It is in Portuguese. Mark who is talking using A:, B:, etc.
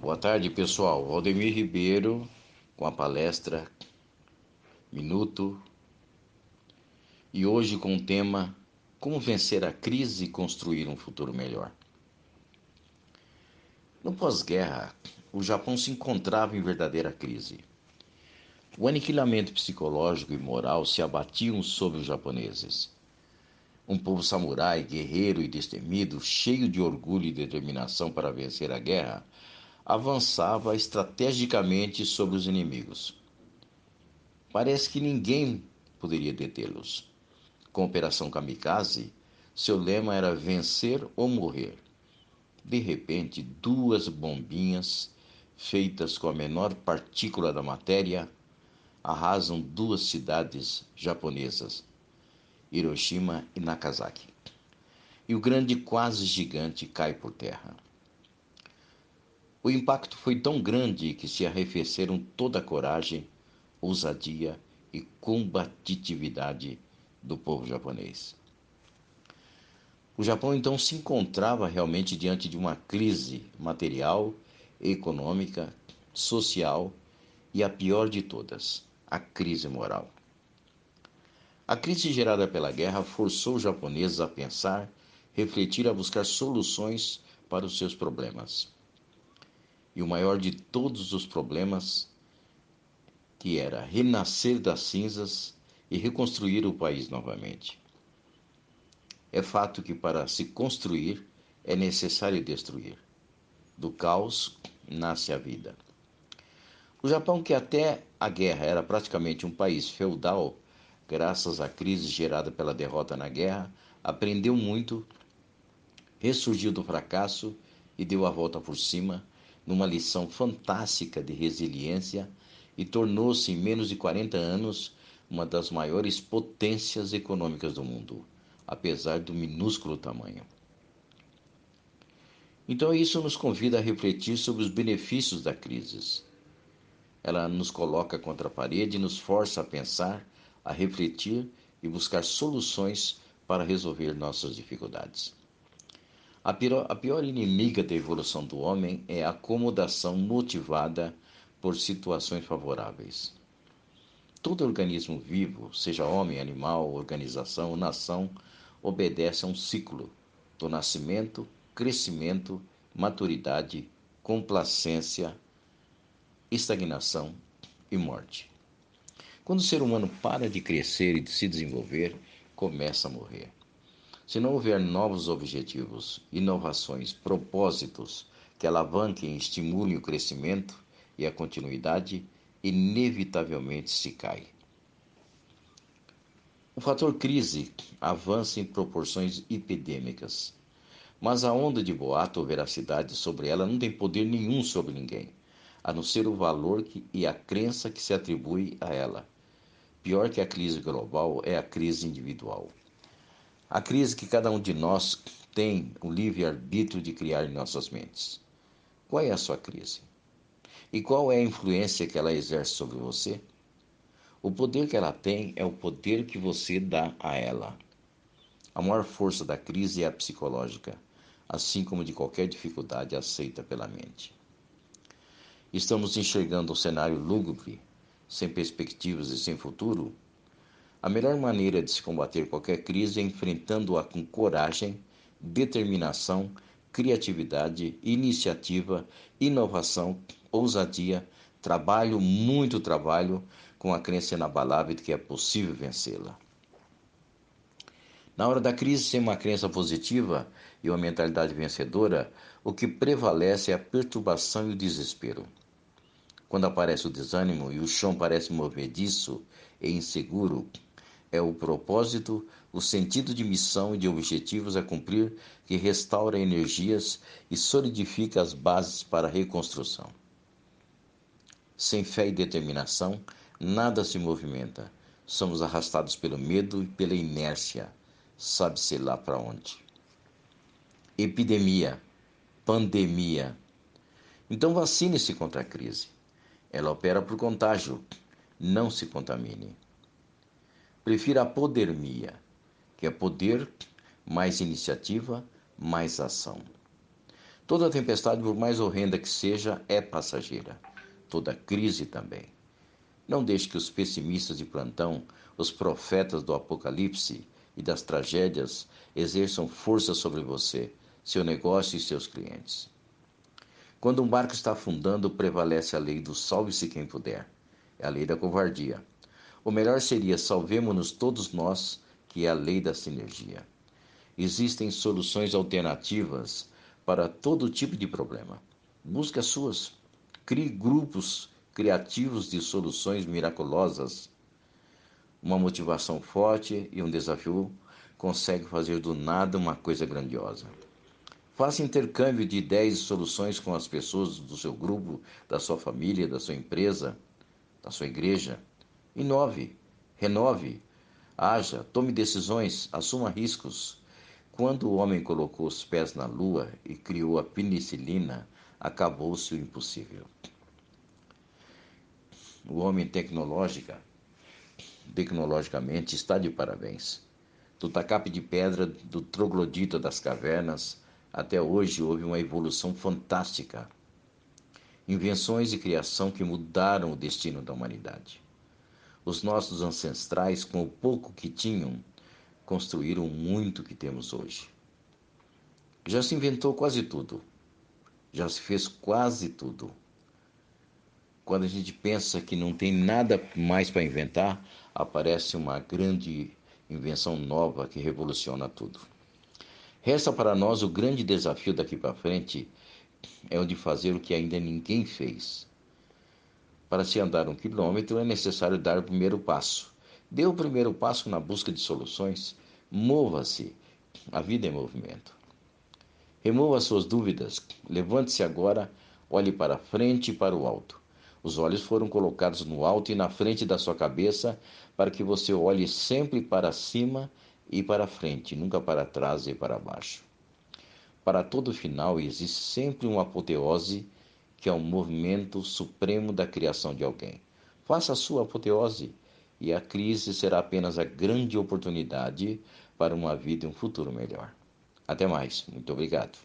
A: Boa tarde, pessoal. Valdemir Ribeiro com a palestra Minuto e hoje com o tema Como vencer a crise e construir um futuro melhor. No pós-guerra, o Japão se encontrava em verdadeira crise. O aniquilamento psicológico e moral se abatiam sobre os japoneses. Um povo samurai, guerreiro e destemido, cheio de orgulho e determinação para vencer a guerra, avançava estrategicamente sobre os inimigos. Parece que ninguém poderia detê-los. Com a Operação Kamikaze, seu lema era vencer ou morrer. De repente, duas bombinhas, feitas com a menor partícula da matéria, arrasam duas cidades japonesas, Hiroshima e Nagasaki. E o grande quase gigante cai por terra. O impacto foi tão grande que se arrefeceram toda a coragem, ousadia e combatividade do povo japonês. O Japão então se encontrava realmente diante de uma crise material, econômica, social e a pior de todas, a crise moral. A crise gerada pela guerra forçou os japoneses a pensar, refletir, a buscar soluções para os seus problemas e o maior de todos os problemas, que era renascer das cinzas e reconstruir o país novamente. É fato que para se construir é necessário destruir. Do caos nasce a vida. O Japão, que até a guerra era praticamente um país feudal, graças à crise gerada pela derrota na guerra, aprendeu muito, ressurgiu do fracasso e deu a volta por cima, numa lição fantástica de resiliência e tornou-se, em menos de 40 anos, uma das maiores potências econômicas do mundo, apesar do minúsculo tamanho. Então, isso nos convida a refletir sobre os benefícios da crise. Ela nos coloca contra a parede e nos força a pensar, a refletir e buscar soluções para resolver nossas dificuldades. A pior, a pior inimiga da evolução do homem é a acomodação motivada por situações favoráveis. Todo organismo vivo, seja homem, animal, organização ou nação, obedece a um ciclo do nascimento, crescimento, maturidade, complacência, estagnação e morte. Quando o ser humano para de crescer e de se desenvolver, começa a morrer. Se não houver novos objetivos, inovações, propósitos que alavanquem e estimulem o crescimento e a continuidade, inevitavelmente se cai. O fator crise avança em proporções epidêmicas, mas a onda de boato ou veracidade sobre ela não tem poder nenhum sobre ninguém, a não ser o valor que, e a crença que se atribui a ela. Pior que a crise global é a crise individual. A crise que cada um de nós tem o livre-arbítrio de criar em nossas mentes. Qual é a sua crise? E qual é a influência que ela exerce sobre você? O poder que ela tem é o poder que você dá a ela. A maior força da crise é a psicológica, assim como de qualquer dificuldade aceita pela mente. Estamos enxergando um cenário lúgubre, sem perspectivas e sem futuro? A melhor maneira de se combater qualquer crise é enfrentando-a com coragem, determinação, criatividade, iniciativa, inovação, ousadia, trabalho, muito trabalho, com a crença inabalável de que é possível vencê-la. Na hora da crise, sem uma crença positiva e uma mentalidade vencedora, o que prevalece é a perturbação e o desespero. Quando aparece o desânimo e o chão parece movediço e inseguro, é o propósito, o sentido de missão e de objetivos a cumprir que restaura energias e solidifica as bases para a reconstrução. Sem fé e determinação, nada se movimenta. Somos arrastados pelo medo e pela inércia, sabe-se lá para onde. Epidemia, pandemia. Então vacine-se contra a crise. Ela opera por contágio. Não se contamine. Prefiro a podermia, que é poder mais iniciativa, mais ação. Toda tempestade, por mais horrenda que seja, é passageira. Toda crise também. Não deixe que os pessimistas de plantão, os profetas do apocalipse e das tragédias exerçam força sobre você, seu negócio e seus clientes. Quando um barco está afundando, prevalece a lei do salve-se quem puder. É a lei da covardia. O melhor seria salvemos-nos todos nós, que é a lei da sinergia. Existem soluções alternativas para todo tipo de problema. Busque as suas. Crie grupos criativos de soluções miraculosas. Uma motivação forte e um desafio consegue fazer do nada uma coisa grandiosa. Faça intercâmbio de ideias e soluções com as pessoas do seu grupo, da sua família, da sua empresa, da sua igreja. Inove, renove, haja, tome decisões, assuma riscos. Quando o homem colocou os pés na lua e criou a penicilina, acabou-se o impossível. O homem tecnológica, tecnologicamente está de parabéns. Do tacape de pedra do troglodita das cavernas até hoje houve uma evolução fantástica. Invenções e criação que mudaram o destino da humanidade. Os nossos ancestrais, com o pouco que tinham, construíram muito que temos hoje. Já se inventou quase tudo. Já se fez quase tudo. Quando a gente pensa que não tem nada mais para inventar, aparece uma grande invenção nova que revoluciona tudo. Resta para nós o grande desafio daqui para frente é o de fazer o que ainda ninguém fez. Para se andar um quilômetro é necessário dar o primeiro passo. Dê o primeiro passo na busca de soluções. Mova-se. A vida é movimento. Remova suas dúvidas. Levante-se agora, olhe para frente e para o alto. Os olhos foram colocados no alto e na frente da sua cabeça para que você olhe sempre para cima e para frente, nunca para trás e para baixo. Para todo final existe sempre uma apoteose, que é um movimento supremo da criação de alguém. Faça a sua apoteose e a crise será apenas a grande oportunidade para uma vida e um futuro melhor. Até mais. Muito obrigado.